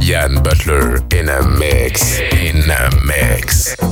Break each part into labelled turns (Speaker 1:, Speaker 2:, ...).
Speaker 1: Jan Butler in a mix, in a mix.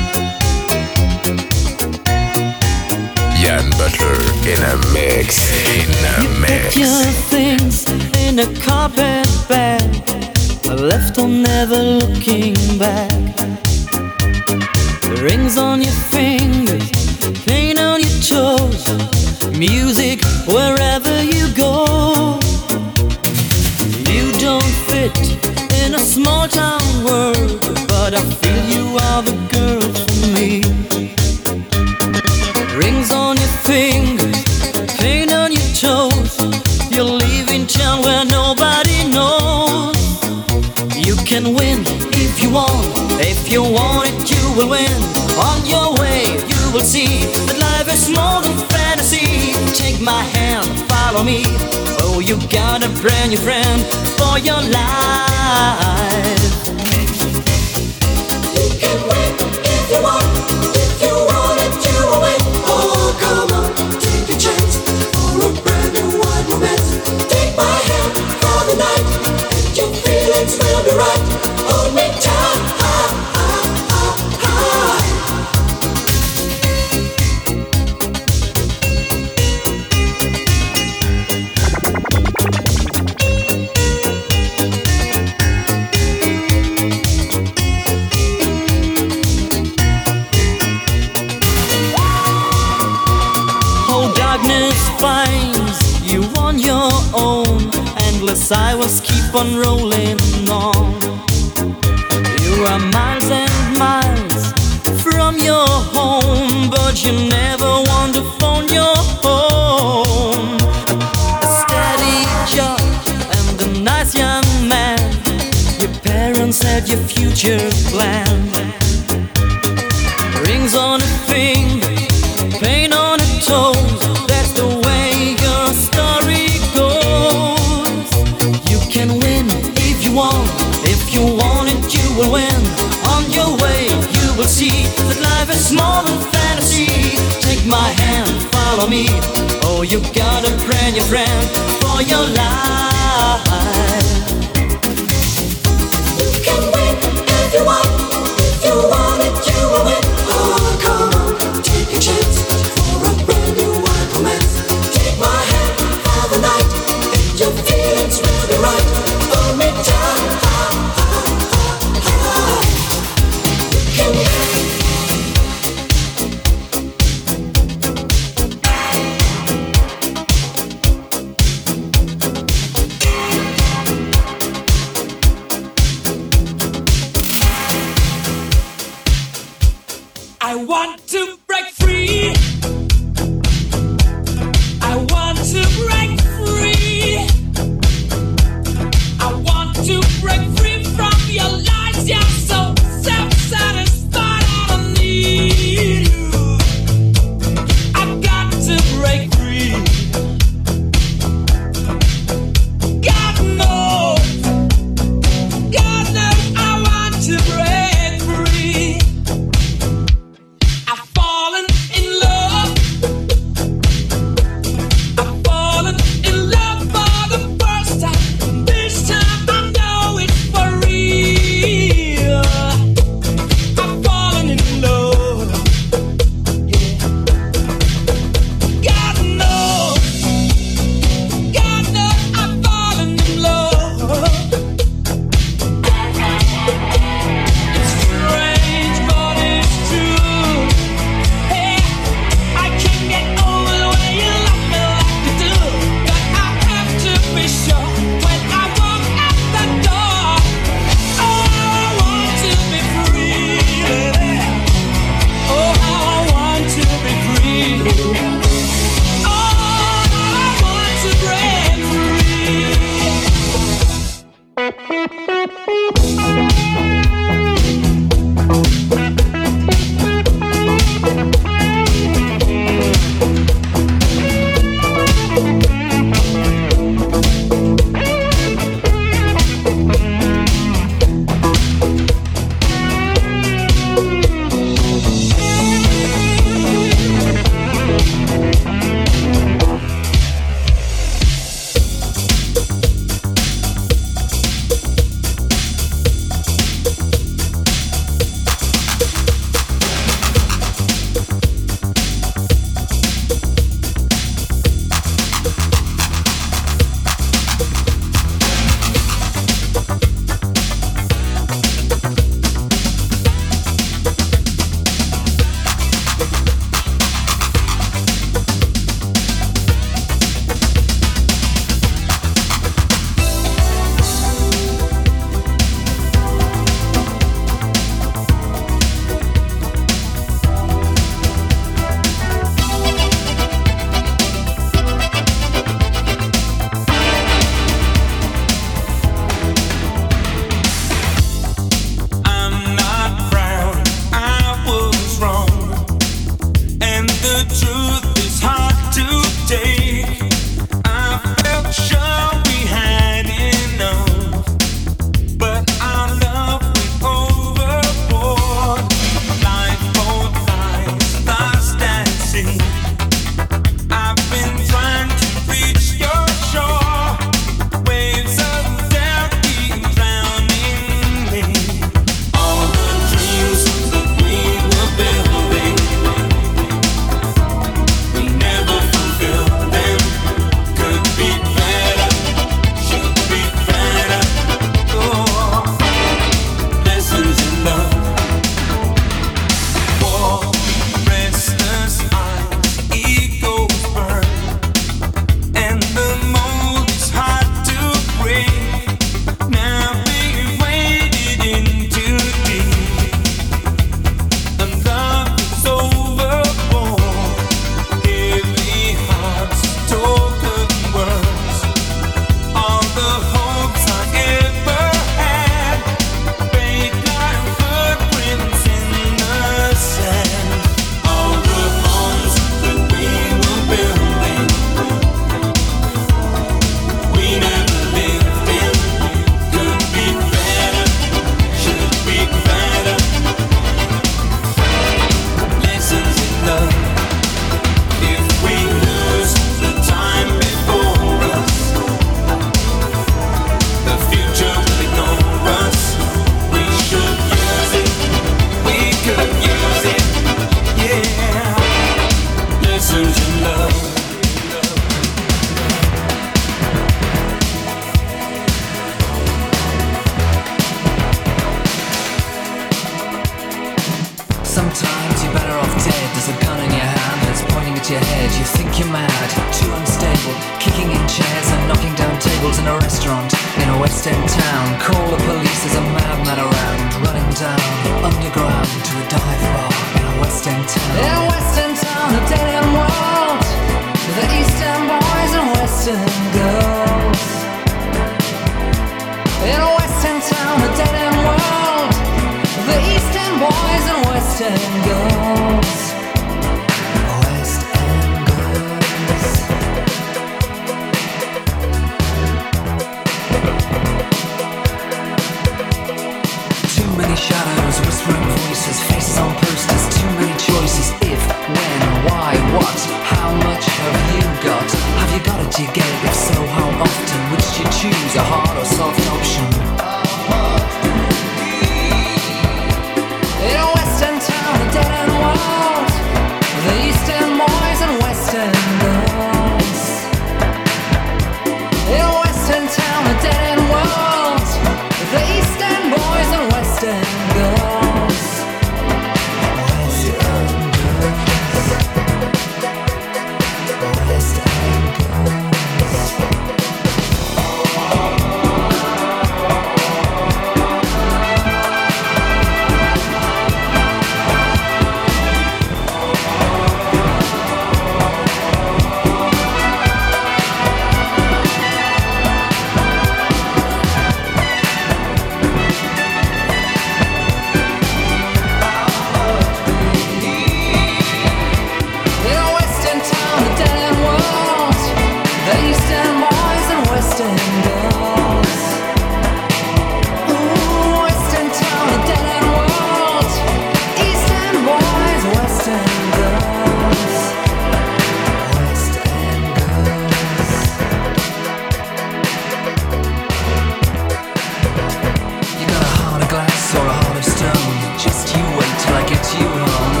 Speaker 2: You
Speaker 3: home.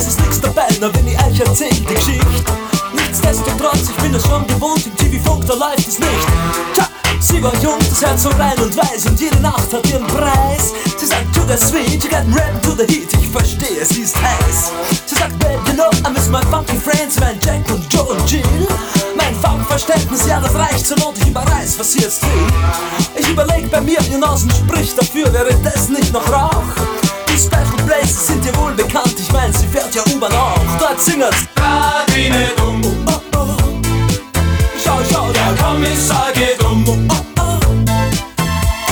Speaker 3: Es ist nix dabei, na wenn ich euch erzähl die Geschichte. Nichtsdestotrotz, ich bin es schon gewohnt, im TV-Funk, da läuft es nicht. Tja, sie war jung, das Herz so rein und weiß und jede Nacht hat ihren Preis. Sie sagt, to the sweet, you got rap to the heat, ich verstehe, sie ist heiß. Sie sagt, babe, you know, I miss my funky friends, mein Jack und Joe und Jill. Mein Funkverständnis, ja, das reicht zur Not, ich überreiß, was sie jetzt will. Ich überleg bei mir, ihr Nasen spricht dafür, wäre das nicht noch Rauch? Die Special Places sind dir wohl bekannt, ich mein, sie fährt ja U-Bahn auch. Dort singen's.
Speaker 4: Radine dumm,
Speaker 3: Oh, oh. Schau, schau,
Speaker 4: der Kommissar geht um.
Speaker 3: Oh, oh.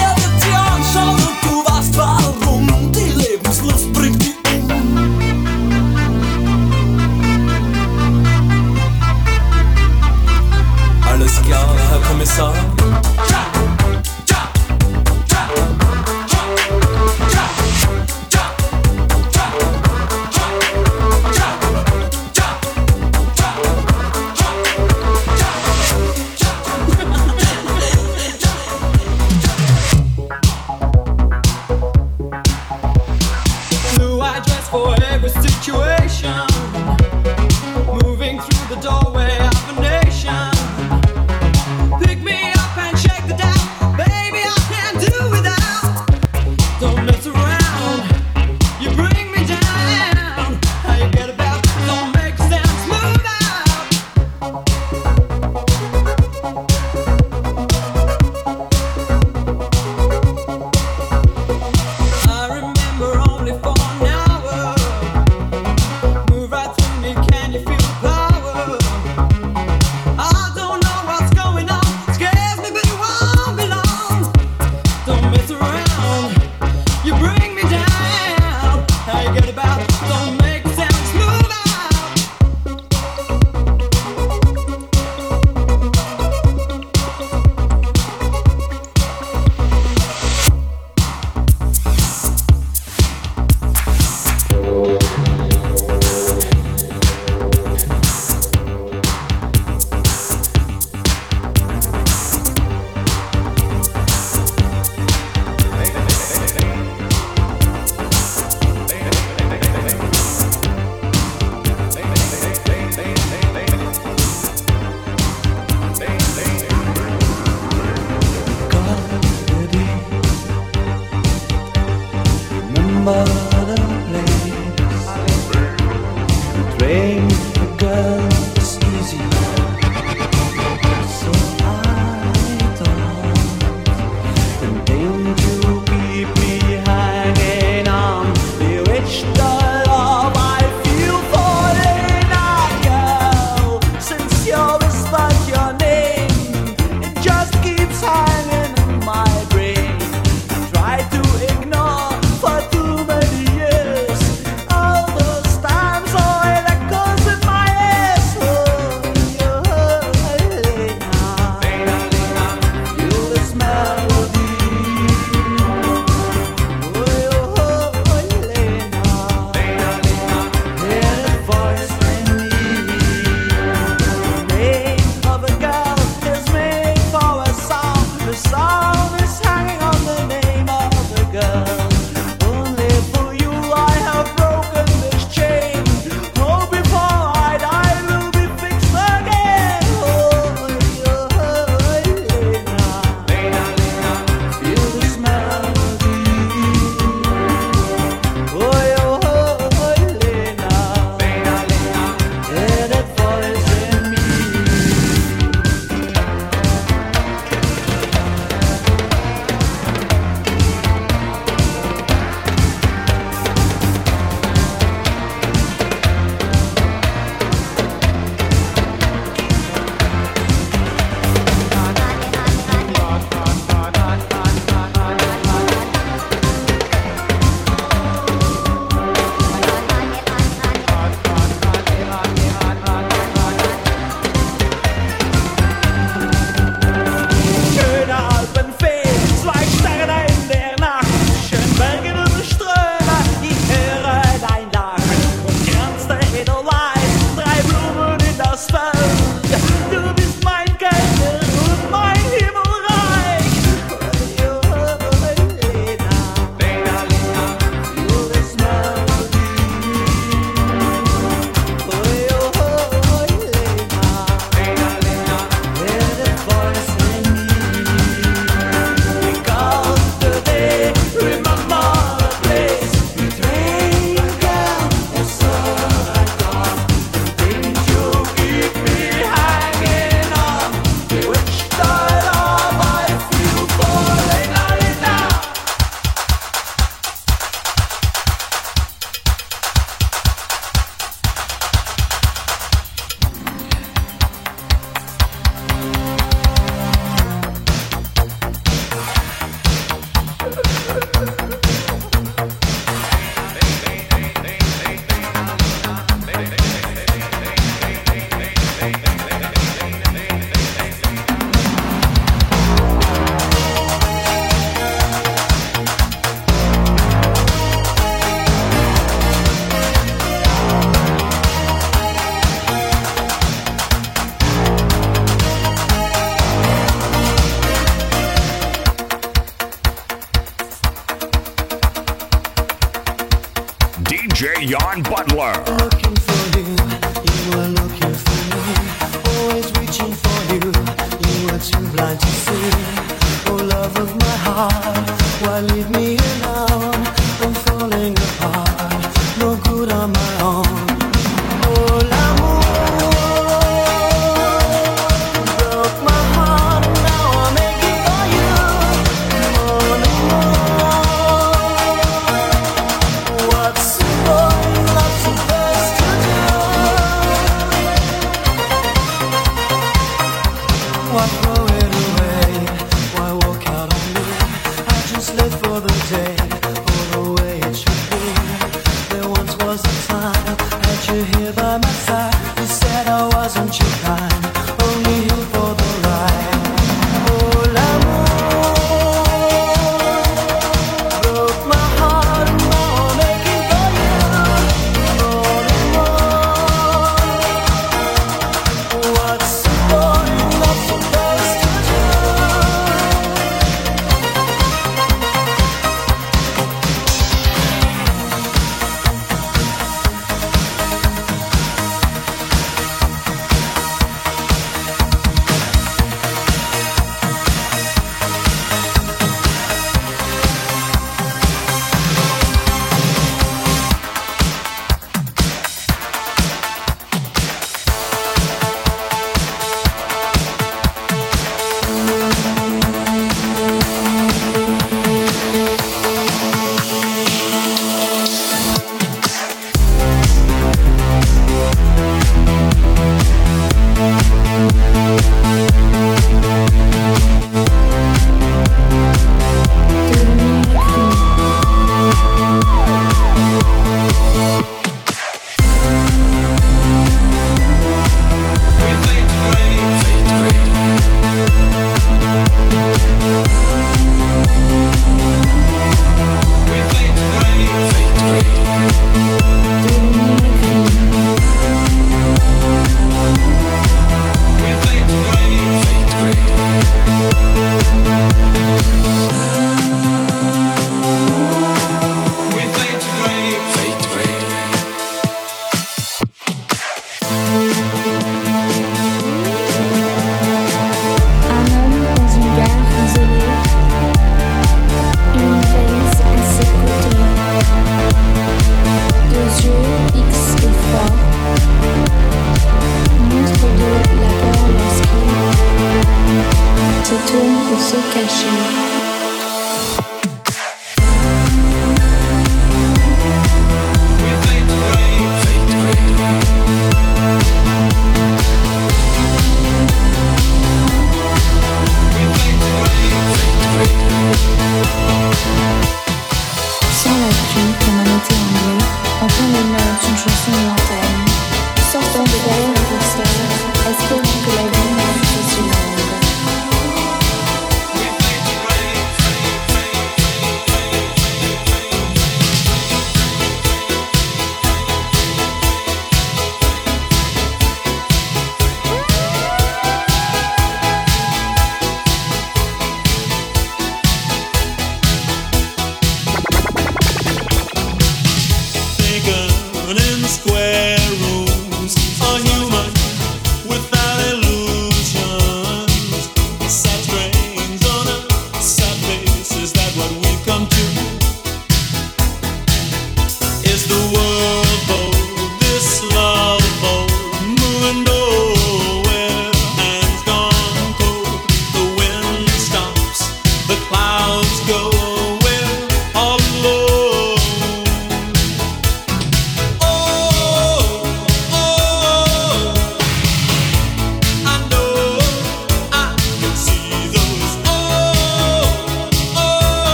Speaker 3: Er wird sie anschauen und du weißt warum. Die Lebenslust bringt die um. Alles klar, Herr Kommissar.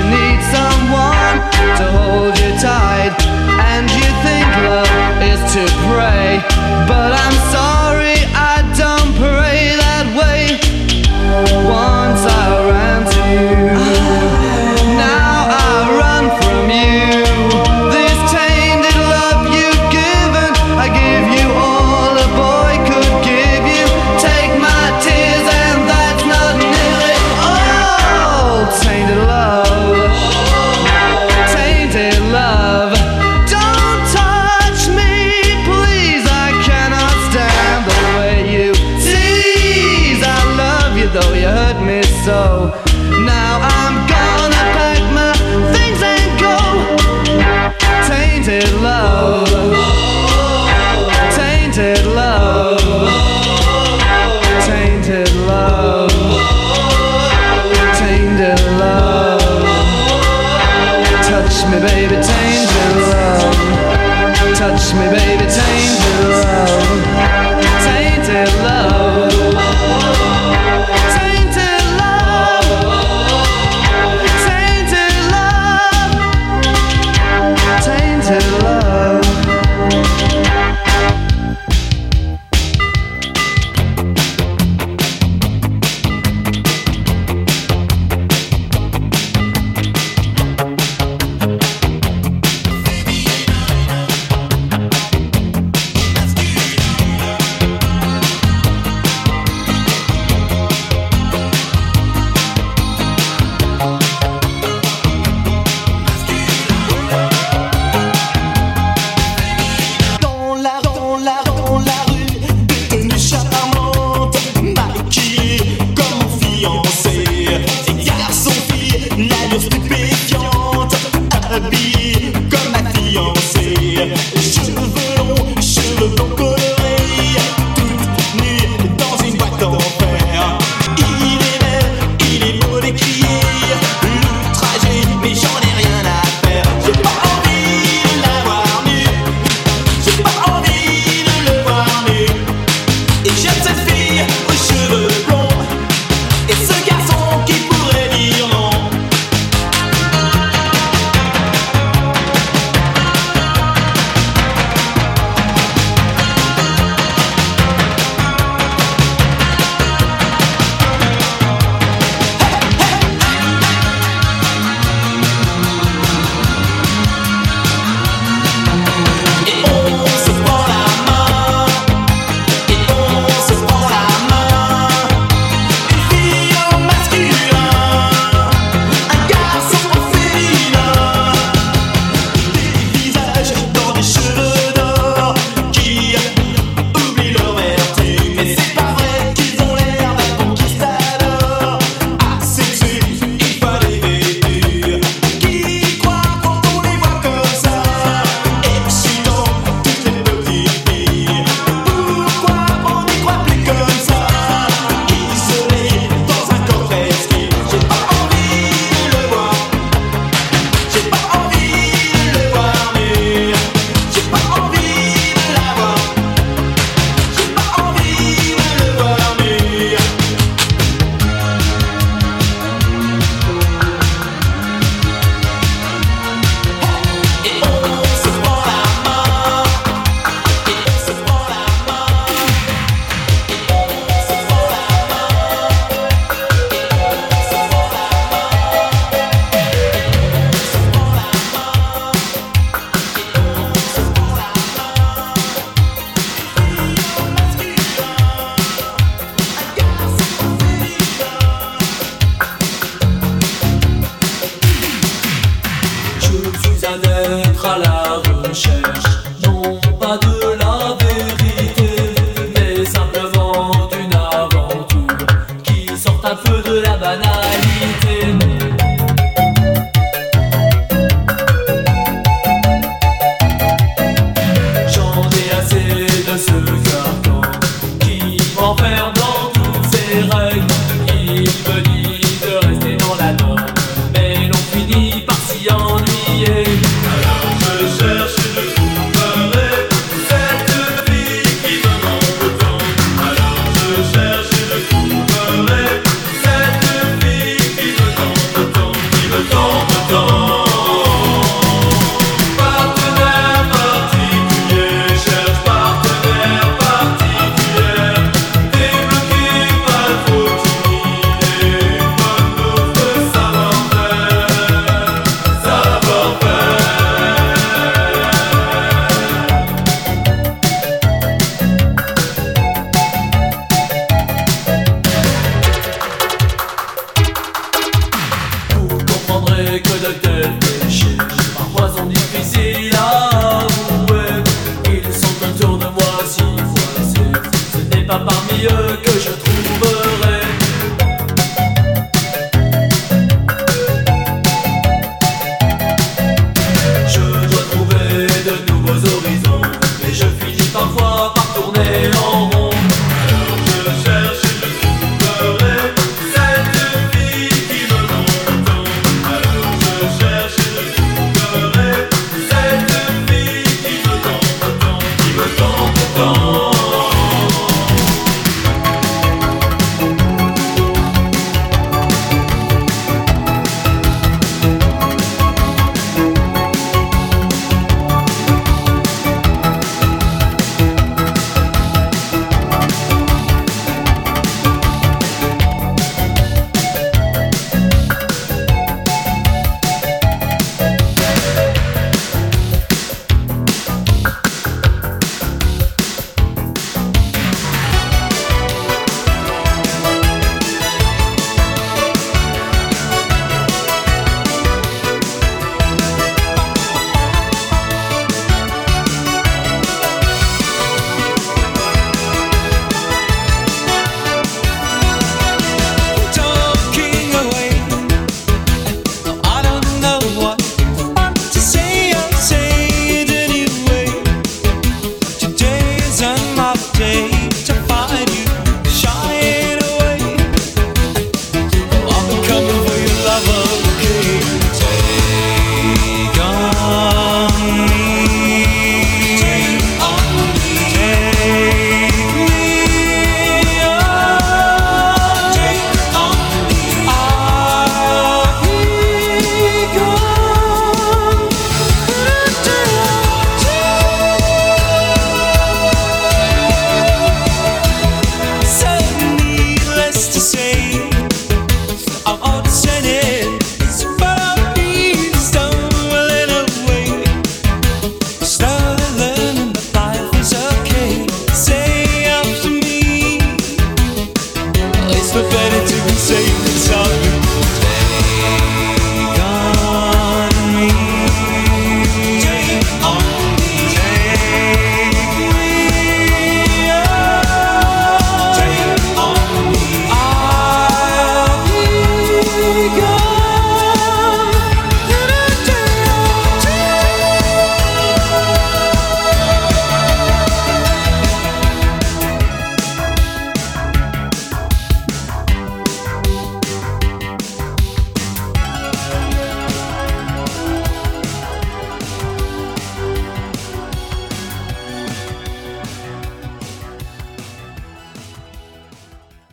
Speaker 3: you
Speaker 5: need someone to hold you tight. And you think love is to pray. But I'm sorry, I don't pray that way.
Speaker 6: One